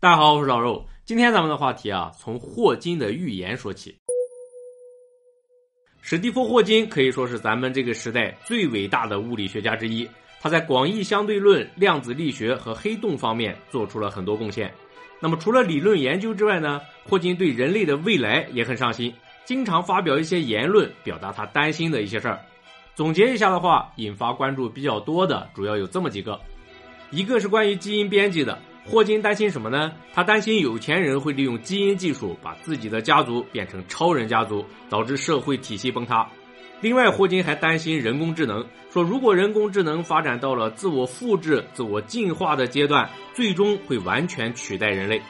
大家好，我是老肉。今天咱们的话题啊，从霍金的预言说起。史蒂夫·霍金可以说是咱们这个时代最伟大的物理学家之一。他在广义相对论、量子力学和黑洞方面做出了很多贡献。那么，除了理论研究之外呢，霍金对人类的未来也很上心，经常发表一些言论，表达他担心的一些事儿。总结一下的话，引发关注比较多的主要有这么几个：一个是关于基因编辑的。霍金担心什么呢？他担心有钱人会利用基因技术把自己的家族变成超人家族，导致社会体系崩塌。另外，霍金还担心人工智能，说如果人工智能发展到了自我复制、自我进化的阶段，最终会完全取代人类。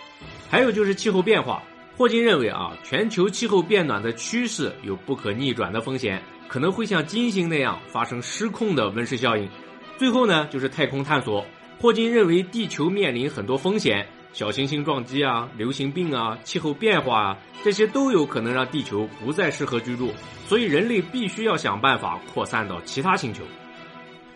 还有就是气候变化，霍金认为啊，全球气候变暖的趋势有不可逆转的风险，可能会像金星那样发生失控的温室效应。最后呢，就是太空探索。霍金认为，地球面临很多风险，小行星撞击啊、流行病啊、气候变化啊，这些都有可能让地球不再适合居住，所以人类必须要想办法扩散到其他星球。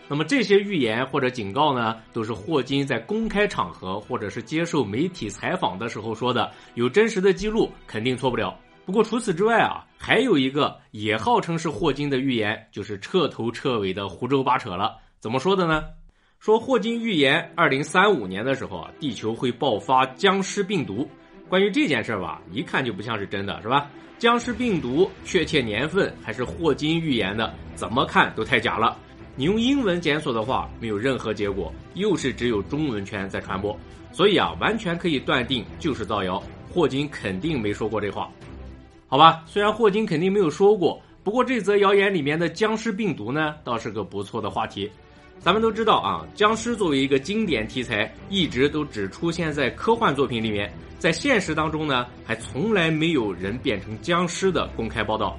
那么这些预言或者警告呢，都是霍金在公开场合或者是接受媒体采访的时候说的，有真实的记录，肯定错不了。不过除此之外啊，还有一个也号称是霍金的预言，就是彻头彻尾的胡诌八扯了。怎么说的呢？说霍金预言，二零三五年的时候啊，地球会爆发僵尸病毒。关于这件事吧，一看就不像是真的，是吧？僵尸病毒确切年份还是霍金预言的，怎么看都太假了。你用英文检索的话，没有任何结果，又是只有中文圈在传播，所以啊，完全可以断定就是造谣。霍金肯定没说过这话，好吧？虽然霍金肯定没有说过，不过这则谣言里面的僵尸病毒呢，倒是个不错的话题。咱们都知道啊，僵尸作为一个经典题材，一直都只出现在科幻作品里面，在现实当中呢，还从来没有人变成僵尸的公开报道。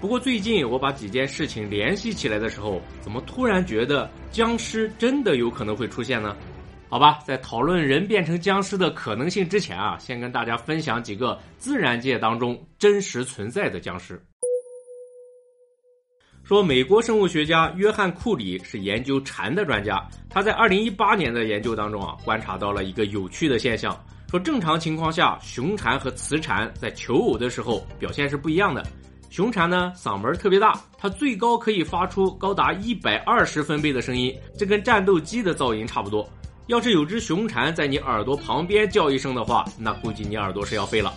不过最近我把几件事情联系起来的时候，怎么突然觉得僵尸真的有可能会出现呢？好吧，在讨论人变成僵尸的可能性之前啊，先跟大家分享几个自然界当中真实存在的僵尸。说美国生物学家约翰库里是研究蝉的专家，他在二零一八年的研究当中啊，观察到了一个有趣的现象，说正常情况下，雄蝉和雌蝉在求偶的时候表现是不一样的。雄蝉呢，嗓门特别大，它最高可以发出高达一百二十分贝的声音，这跟战斗机的噪音差不多。要是有只雄蝉在你耳朵旁边叫一声的话，那估计你耳朵是要废了。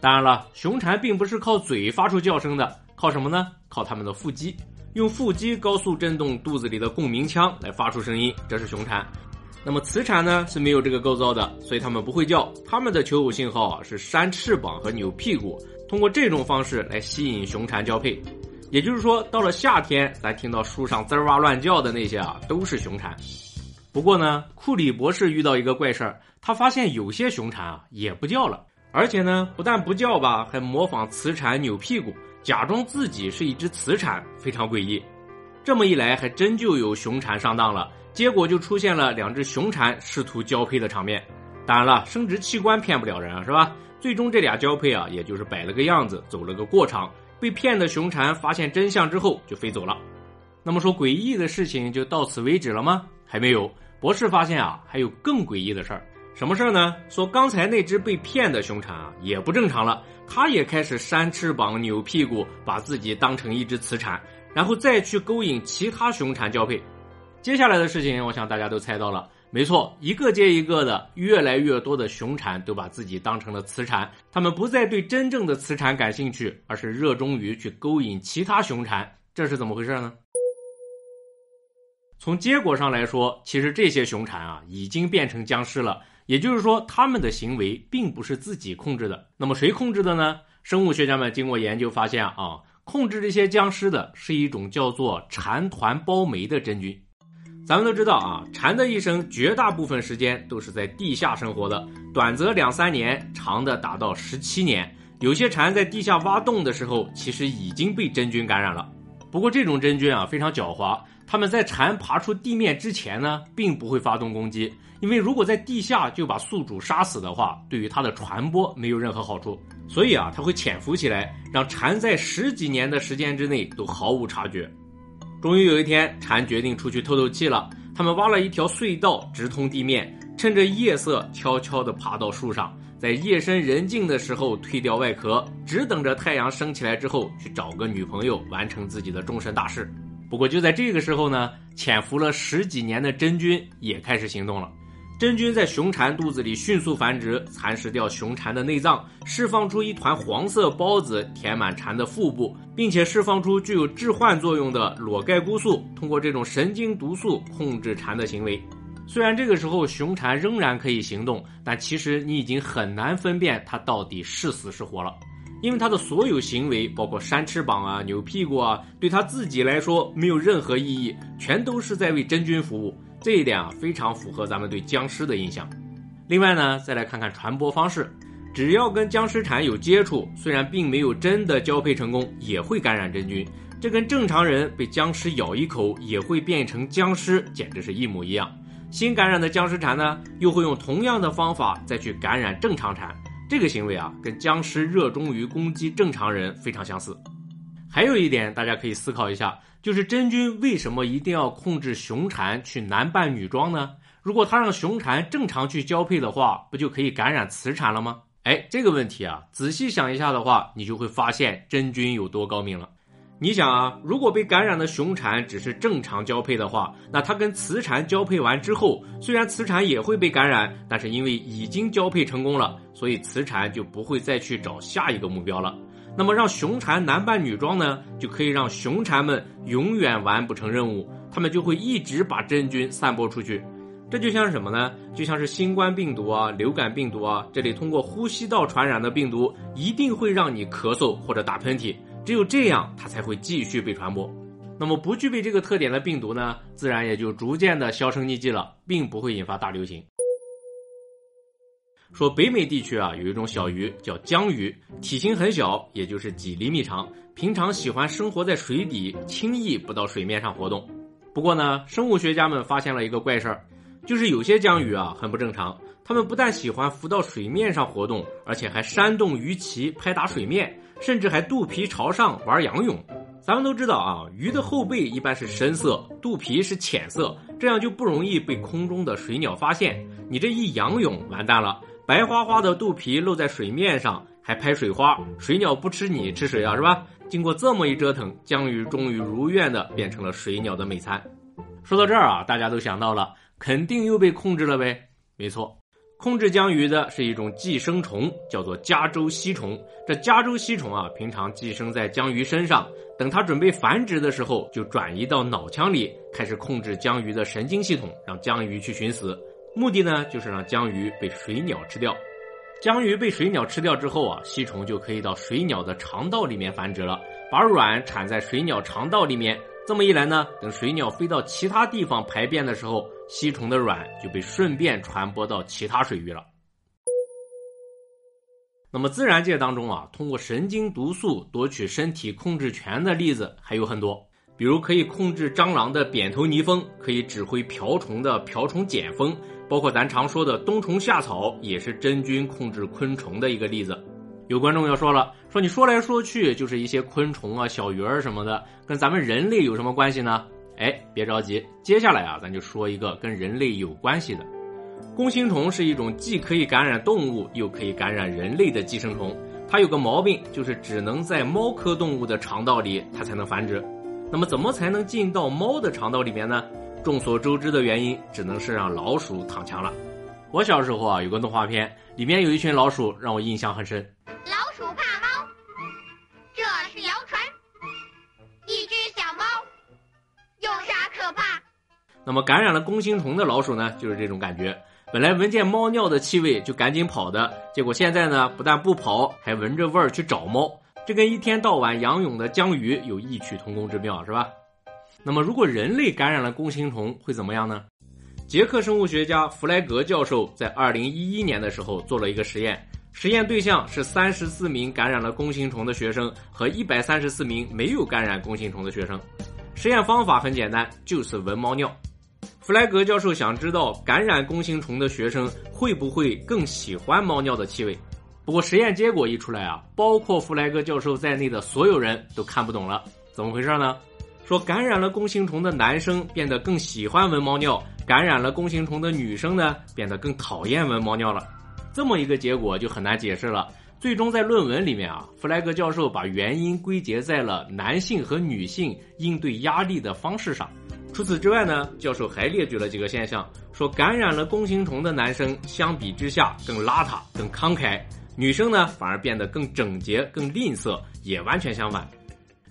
当然了，雄蝉并不是靠嘴发出叫声的。靠什么呢？靠他们的腹肌，用腹肌高速震动肚子里的共鸣腔来发出声音，这是雄蝉。那么雌蝉呢是没有这个构造的，所以它们不会叫。它们的求偶信号啊是扇翅膀和扭屁股，通过这种方式来吸引雄蝉交配。也就是说，到了夏天，咱听到树上滋哇乱叫的那些啊都是雄蝉。不过呢，库里博士遇到一个怪事儿，他发现有些雄蝉啊也不叫了，而且呢不但不叫吧，还模仿雌蝉扭屁股。假装自己是一只雌蝉，非常诡异。这么一来，还真就有雄蝉上当了。结果就出现了两只雄蝉试图交配的场面。当然了，生殖器官骗不了人啊，是吧？最终这俩交配啊，也就是摆了个样子，走了个过场。被骗的雄蝉发现真相之后就飞走了。那么说诡异的事情就到此为止了吗？还没有。博士发现啊，还有更诡异的事儿。什么事儿呢？说刚才那只被骗的雄蝉啊，也不正常了。它也开始扇翅膀、扭屁股，把自己当成一只雌蝉，然后再去勾引其他雄蝉交配。接下来的事情，我想大家都猜到了。没错，一个接一个的，越来越多的雄蝉都把自己当成了雌蝉，它们不再对真正的雌蝉感兴趣，而是热衷于去勾引其他雄蝉。这是怎么回事呢？从结果上来说，其实这些雄蝉啊，已经变成僵尸了。也就是说，他们的行为并不是自己控制的。那么谁控制的呢？生物学家们经过研究发现啊，控制这些僵尸的是一种叫做蝉团孢酶的真菌。咱们都知道啊，蝉的一生绝大部分时间都是在地下生活的，短则两三年，长的达到十七年。有些蝉在地下挖洞的时候，其实已经被真菌感染了。不过这种真菌啊非常狡猾，它们在蝉爬出地面之前呢，并不会发动攻击。因为如果在地下就把宿主杀死的话，对于它的传播没有任何好处，所以啊，它会潜伏起来，让蝉在十几年的时间之内都毫无察觉。终于有一天，蝉决定出去透透气了。他们挖了一条隧道直通地面，趁着夜色悄悄地爬到树上，在夜深人静的时候蜕掉外壳，只等着太阳升起来之后去找个女朋友，完成自己的终身大事。不过就在这个时候呢，潜伏了十几年的真菌也开始行动了。真菌在雄蝉肚子里迅速繁殖，蚕食掉雄蝉的内脏，释放出一团黄色孢子，填满蝉的腹部，并且释放出具有致幻作用的裸盖菇素，通过这种神经毒素控制蝉的行为。虽然这个时候雄蝉仍然可以行动，但其实你已经很难分辨它到底是死是活了，因为它的所有行为，包括扇翅膀啊、扭屁股啊，对它自己来说没有任何意义，全都是在为真菌服务。这一点啊，非常符合咱们对僵尸的印象。另外呢，再来看看传播方式，只要跟僵尸蝉有接触，虽然并没有真的交配成功，也会感染真菌。这跟正常人被僵尸咬一口也会变成僵尸，简直是一模一样。新感染的僵尸蝉呢，又会用同样的方法再去感染正常蝉。这个行为啊，跟僵尸热衷于攻击正常人非常相似。还有一点，大家可以思考一下。就是真菌为什么一定要控制雄蝉去男扮女装呢？如果它让雄蝉正常去交配的话，不就可以感染雌蝉了吗？哎，这个问题啊，仔细想一下的话，你就会发现真菌有多高明了。你想啊，如果被感染的雄蝉只是正常交配的话，那它跟雌蝉交配完之后，虽然雌蝉也会被感染，但是因为已经交配成功了，所以雌蝉就不会再去找下一个目标了。那么让雄蝉男扮女装呢，就可以让雄蝉们永远完不成任务，他们就会一直把真菌散播出去。这就像是什么呢？就像是新冠病毒啊、流感病毒啊，这里通过呼吸道传染的病毒，一定会让你咳嗽或者打喷嚏，只有这样它才会继续被传播。那么不具备这个特点的病毒呢，自然也就逐渐的销声匿迹了，并不会引发大流行。说北美地区啊，有一种小鱼叫江鱼，体型很小，也就是几厘米长，平常喜欢生活在水底，轻易不到水面上活动。不过呢，生物学家们发现了一个怪事儿，就是有些江鱼啊很不正常，它们不但喜欢浮到水面上活动，而且还扇动鱼鳍拍打水面，甚至还肚皮朝上玩仰泳。咱们都知道啊，鱼的后背一般是深色，肚皮是浅色，这样就不容易被空中的水鸟发现。你这一仰泳，完蛋了。白花花的肚皮露在水面上，还拍水花，水鸟不吃你吃谁啊？是吧？经过这么一折腾，江鱼终于如愿的变成了水鸟的美餐。说到这儿啊，大家都想到了，肯定又被控制了呗？没错，控制江鱼的是一种寄生虫，叫做加州吸虫。这加州吸虫啊，平常寄生在江鱼身上，等它准备繁殖的时候，就转移到脑腔里，开始控制江鱼的神经系统，让江鱼去寻死。目的呢，就是让江鱼被水鸟吃掉。江鱼被水鸟吃掉之后啊，吸虫就可以到水鸟的肠道里面繁殖了，把卵产在水鸟肠道里面。这么一来呢，等水鸟飞到其他地方排便的时候，吸虫的卵就被顺便传播到其他水域了。那么自然界当中啊，通过神经毒素夺取身体控制权的例子还有很多。比如可以控制蟑螂的扁头泥蜂，可以指挥瓢虫的瓢虫剪蜂，包括咱常说的冬虫夏草，也是真菌控制昆虫的一个例子。有观众要说了，说你说来说去就是一些昆虫啊、小鱼儿什么的，跟咱们人类有什么关系呢？哎，别着急，接下来啊，咱就说一个跟人类有关系的。弓形虫是一种既可以感染动物又可以感染人类的寄生虫，它有个毛病，就是只能在猫科动物的肠道里，它才能繁殖。那么怎么才能进到猫的肠道里面呢？众所周知的原因，只能是让老鼠躺枪了。我小时候啊，有个动画片，里面有一群老鼠，让我印象很深。老鼠怕猫，这是谣传。一只小猫有啥可怕？那么感染了弓形虫的老鼠呢，就是这种感觉。本来闻见猫尿的气味就赶紧跑的，结果现在呢，不但不跑，还闻着味儿去找猫。这跟一天到晚仰泳的江鱼有异曲同工之妙，是吧？那么，如果人类感染了弓形虫会怎么样呢？捷克生物学家弗莱格教授在二零一一年的时候做了一个实验，实验对象是三十四名感染了弓形虫的学生和一百三十四名没有感染弓形虫的学生。实验方法很简单，就是闻猫尿。弗莱格教授想知道感染弓形虫的学生会不会更喜欢猫尿的气味。不过实验结果一出来啊，包括弗莱格教授在内的所有人都看不懂了，怎么回事呢？说感染了弓形虫的男生变得更喜欢闻猫尿，感染了弓形虫的女生呢，变得更讨厌闻猫尿了。这么一个结果就很难解释了。最终在论文里面啊，弗莱格教授把原因归结在了男性和女性应对压力的方式上。除此之外呢，教授还列举了几个现象，说感染了弓形虫的男生相比之下更邋遢、更慷慨，女生呢反而变得更整洁、更吝啬，也完全相反。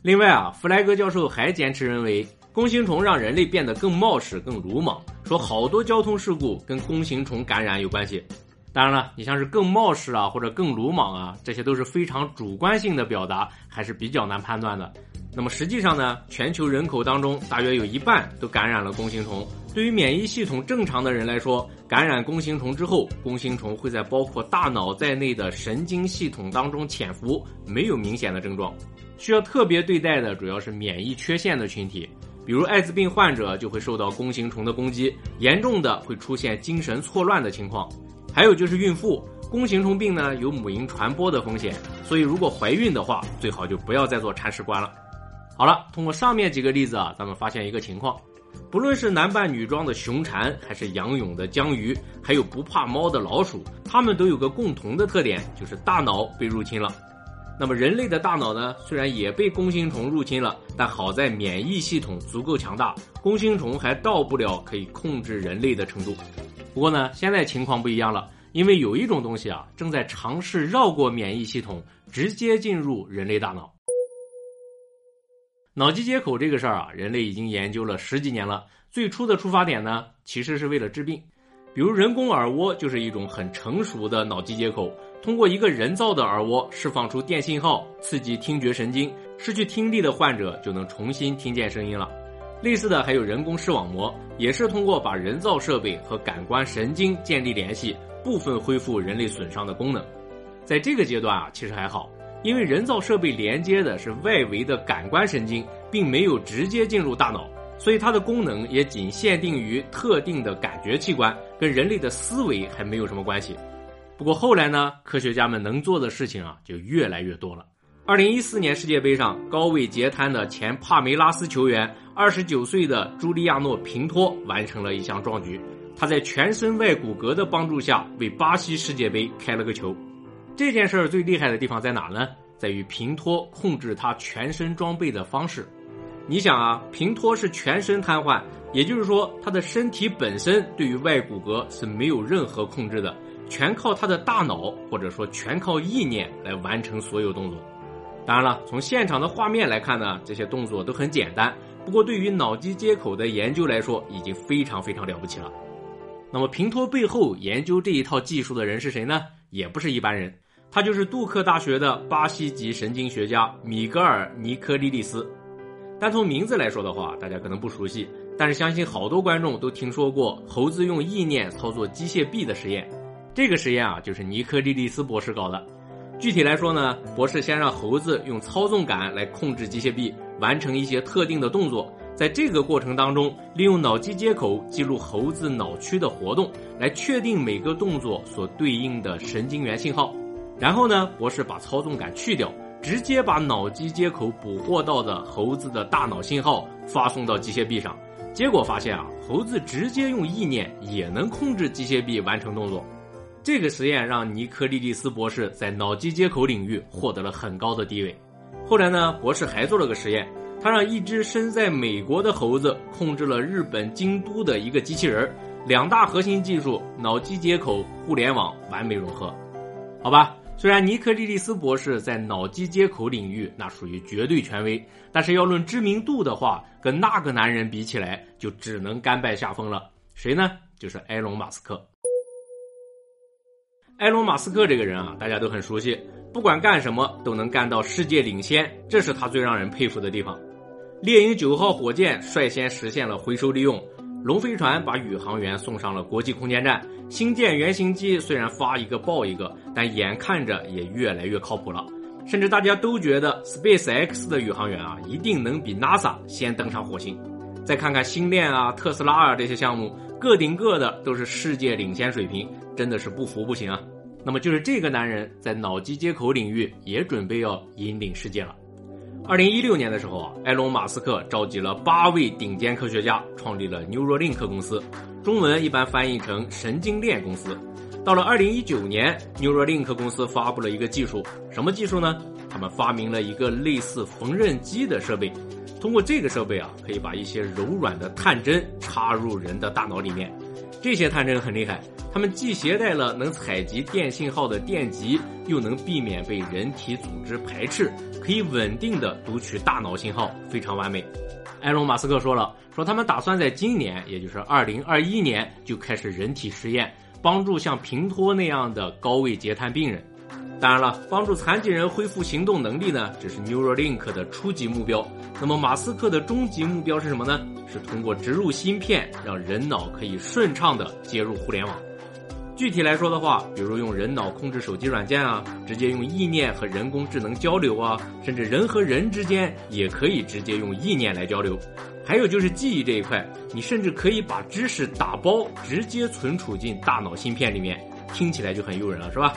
另外啊，弗莱格教授还坚持认为，弓形虫让人类变得更冒失、更鲁莽，说好多交通事故跟弓形虫感染有关系。当然了，你像是更冒失啊，或者更鲁莽啊，这些都是非常主观性的表达，还是比较难判断的。那么实际上呢，全球人口当中大约有一半都感染了弓形虫。对于免疫系统正常的人来说，感染弓形虫之后，弓形虫会在包括大脑在内的神经系统当中潜伏，没有明显的症状。需要特别对待的主要是免疫缺陷的群体，比如艾滋病患者就会受到弓形虫的攻击，严重的会出现精神错乱的情况。还有就是孕妇，弓形虫病呢有母婴传播的风险，所以如果怀孕的话，最好就不要再做铲屎官了。好了，通过上面几个例子啊，咱们发现一个情况：不论是男扮女装的熊蝉，还是仰泳的江鱼，还有不怕猫的老鼠，它们都有个共同的特点，就是大脑被入侵了。那么人类的大脑呢，虽然也被弓形虫入侵了，但好在免疫系统足够强大，弓形虫还到不了可以控制人类的程度。不过呢，现在情况不一样了，因为有一种东西啊，正在尝试绕过免疫系统，直接进入人类大脑。脑机接口这个事儿啊，人类已经研究了十几年了。最初的出发点呢，其实是为了治病，比如人工耳蜗就是一种很成熟的脑机接口，通过一个人造的耳蜗释放出电信号，刺激听觉神经，失去听力的患者就能重新听见声音了。类似的还有人工视网膜，也是通过把人造设备和感官神经建立联系，部分恢复人类损伤的功能。在这个阶段啊，其实还好。因为人造设备连接的是外围的感官神经，并没有直接进入大脑，所以它的功能也仅限定于特定的感觉器官，跟人类的思维还没有什么关系。不过后来呢，科学家们能做的事情啊就越来越多了。二零一四年世界杯上，高位截瘫的前帕梅拉斯球员，二十九岁的朱利亚诺平托完成了一项壮举，他在全身外骨骼的帮助下，为巴西世界杯开了个球。这件事儿最厉害的地方在哪呢？在于平托控制他全身装备的方式。你想啊，平托是全身瘫痪，也就是说他的身体本身对于外骨骼是没有任何控制的，全靠他的大脑或者说全靠意念来完成所有动作。当然了，从现场的画面来看呢，这些动作都很简单。不过对于脑机接口的研究来说，已经非常非常了不起了。那么平托背后研究这一套技术的人是谁呢？也不是一般人。他就是杜克大学的巴西籍神经学家米格尔·尼科利利斯，单从名字来说的话，大家可能不熟悉，但是相信好多观众都听说过猴子用意念操作机械臂的实验。这个实验啊，就是尼科利利斯博士搞的。具体来说呢，博士先让猴子用操纵杆来控制机械臂，完成一些特定的动作，在这个过程当中，利用脑机接口记录猴子脑区的活动，来确定每个动作所对应的神经元信号。然后呢，博士把操纵杆去掉，直接把脑机接口捕获到的猴子的大脑信号发送到机械臂上，结果发现啊，猴子直接用意念也能控制机械臂完成动作。这个实验让尼科利利斯博士在脑机接口领域获得了很高的地位。后来呢，博士还做了个实验，他让一只身在美国的猴子控制了日本京都的一个机器人，两大核心技术——脑机接口、互联网完美融合。好吧。虽然尼克利利斯博士在脑机接口领域那属于绝对权威，但是要论知名度的话，跟那个男人比起来，就只能甘拜下风了。谁呢？就是埃隆·马斯克。埃隆·马斯克这个人啊，大家都很熟悉，不管干什么都能干到世界领先，这是他最让人佩服的地方。猎鹰九号火箭率先实现了回收利用。龙飞船把宇航员送上了国际空间站，星舰原型机虽然发一个爆一个，但眼看着也越来越靠谱了。甚至大家都觉得 Space X 的宇航员啊，一定能比 NASA 先登上火星。再看看星链啊、特斯拉啊这些项目，个顶个的都是世界领先水平，真的是不服不行啊。那么就是这个男人在脑机接口领域也准备要引领世界了。二零一六年的时候啊，埃隆·马斯克召集了八位顶尖科学家，创立了 Neuralink 公司，中文一般翻译成神经链公司。到了二零一九年，Neuralink 公司发布了一个技术，什么技术呢？他们发明了一个类似缝纫机的设备，通过这个设备啊，可以把一些柔软的探针插入人的大脑里面。这些探针很厉害，它们既携带了能采集电信号的电极，又能避免被人体组织排斥。可以稳定的读取大脑信号，非常完美。埃隆·马斯克说了，说他们打算在今年，也就是二零二一年就开始人体实验，帮助像平托那样的高位截瘫病人。当然了，帮助残疾人恢复行动能力呢，只是 Neuralink 的初级目标。那么马斯克的终极目标是什么呢？是通过植入芯片，让人脑可以顺畅的接入互联网。具体来说的话，比如用人脑控制手机软件啊，直接用意念和人工智能交流啊，甚至人和人之间也可以直接用意念来交流。还有就是记忆这一块，你甚至可以把知识打包直接存储进大脑芯片里面，听起来就很诱人了，是吧？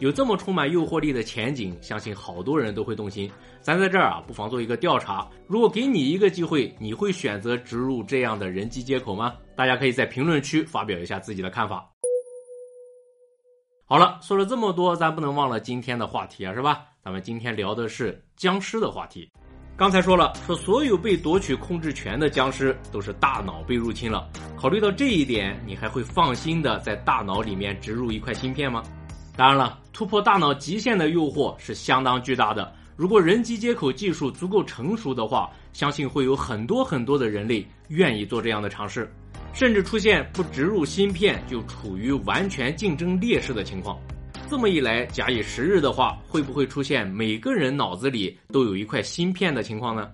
有这么充满诱惑力的前景，相信好多人都会动心。咱在这儿啊，不妨做一个调查：如果给你一个机会，你会选择植入这样的人机接口吗？大家可以在评论区发表一下自己的看法。好了，说了这么多，咱不能忘了今天的话题啊，是吧？咱们今天聊的是僵尸的话题。刚才说了，说所有被夺取控制权的僵尸都是大脑被入侵了。考虑到这一点，你还会放心的在大脑里面植入一块芯片吗？当然了，突破大脑极限的诱惑是相当巨大的。如果人机接口技术足够成熟的话，相信会有很多很多的人类愿意做这样的尝试。甚至出现不植入芯片就处于完全竞争劣势的情况。这么一来，假以时日的话，会不会出现每个人脑子里都有一块芯片的情况呢？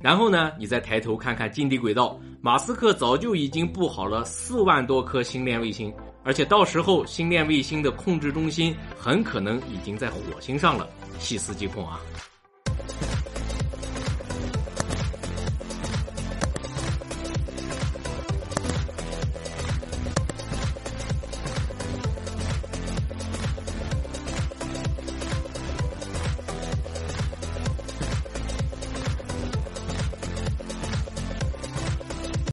然后呢，你再抬头看看近地轨道，马斯克早就已经布好了四万多颗星链卫星，而且到时候星链卫星的控制中心很可能已经在火星上了细思极恐啊。